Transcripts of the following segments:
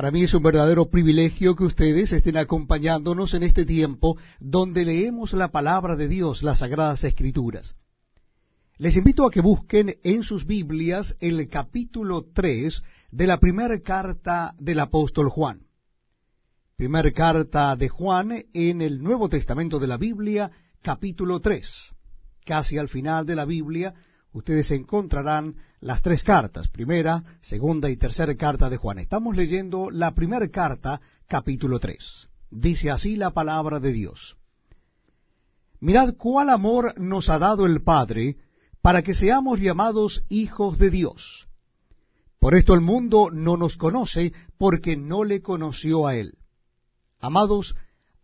Para mí es un verdadero privilegio que ustedes estén acompañándonos en este tiempo donde leemos la palabra de Dios, las Sagradas Escrituras. Les invito a que busquen en sus Biblias el capítulo 3 de la primera carta del apóstol Juan. Primera carta de Juan en el Nuevo Testamento de la Biblia, capítulo 3. Casi al final de la Biblia, ustedes encontrarán las tres cartas, primera, segunda y tercera carta de Juan. Estamos leyendo la primera carta, capítulo 3. Dice así la palabra de Dios. Mirad cuál amor nos ha dado el Padre para que seamos llamados hijos de Dios. Por esto el mundo no nos conoce porque no le conoció a Él. Amados,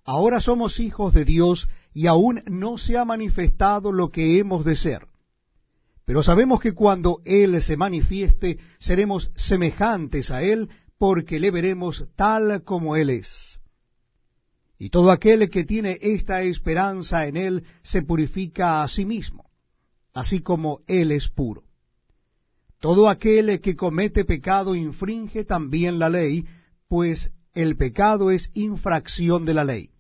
ahora somos hijos de Dios y aún no se ha manifestado lo que hemos de ser pero sabemos que cuando Él se manifieste, seremos semejantes a Él, porque le veremos tal como Él es. Y todo aquel que tiene esta esperanza en Él se purifica a sí mismo, así como Él es puro. Todo aquel que comete pecado infringe también la ley, pues el pecado es infracción de la ley.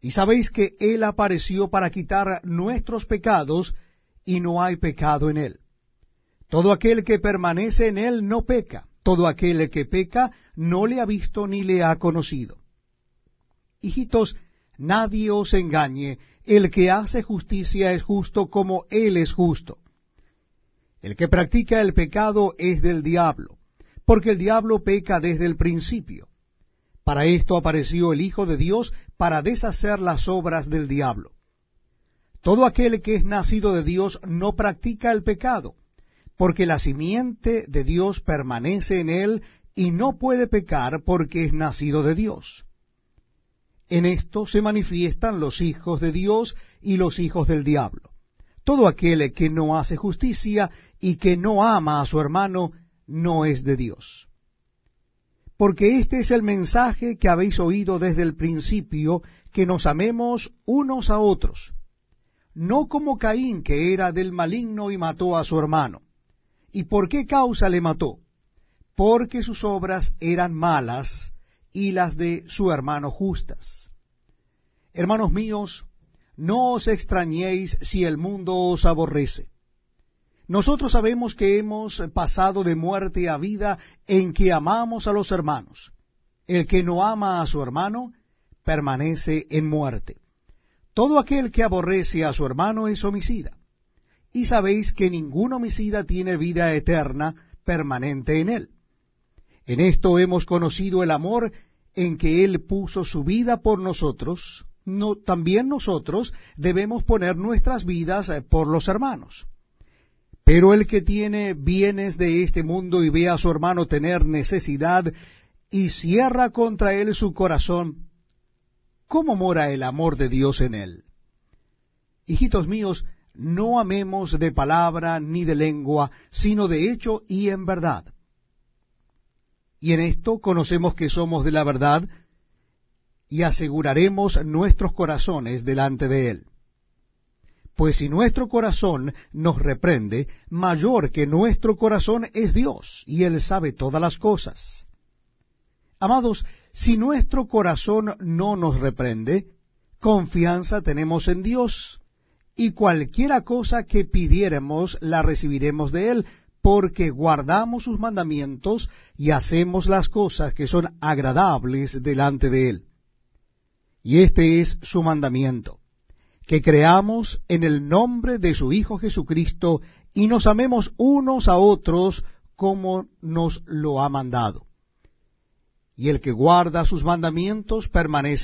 Y sabéis que Él apareció para quitar nuestros pecados, y no hay pecado en él. Todo aquel que permanece en él no peca, todo aquel que peca no le ha visto ni le ha conocido. Hijitos, nadie os engañe, el que hace justicia es justo como él es justo. El que practica el pecado es del diablo, porque el diablo peca desde el principio. Para esto apareció el Hijo de Dios, para deshacer las obras del diablo. Todo aquel que es nacido de Dios no practica el pecado, porque la simiente de Dios permanece en él y no puede pecar porque es nacido de Dios. En esto se manifiestan los hijos de Dios y los hijos del diablo. Todo aquel que no hace justicia y que no ama a su hermano no es de Dios. Porque este es el mensaje que habéis oído desde el principio, que nos amemos unos a otros no como Caín, que era del maligno y mató a su hermano. ¿Y por qué causa le mató? Porque sus obras eran malas y las de su hermano justas. Hermanos míos, no os extrañéis si el mundo os aborrece. Nosotros sabemos que hemos pasado de muerte a vida en que amamos a los hermanos. El que no ama a su hermano permanece en muerte. Todo aquel que aborrece a su hermano es homicida. Y sabéis que ningún homicida tiene vida eterna permanente en él. En esto hemos conocido el amor en que Él puso su vida por nosotros, no, también nosotros debemos poner nuestras vidas eh, por los hermanos. Pero el que tiene bienes de este mundo y ve a su hermano tener necesidad y cierra contra él su corazón, ¿cómo mora el amor de Dios en él? Hijitos míos, no amemos de palabra ni de lengua, sino de hecho y en verdad. Y en esto conocemos que somos de la verdad y aseguraremos nuestros corazones delante de Él. Pues si nuestro corazón nos reprende, mayor que nuestro corazón es Dios, y Él sabe todas las cosas. Amados, si nuestro corazón no nos reprende, confianza tenemos en Dios, y cualquiera cosa que pidiéremos la recibiremos de Él, porque guardamos sus mandamientos y hacemos las cosas que son agradables delante de Él. Y este es su mandamiento, que creamos en el nombre de su Hijo Jesucristo y nos amemos unos a otros como nos lo ha mandado y el que guarda sus mandamientos permanece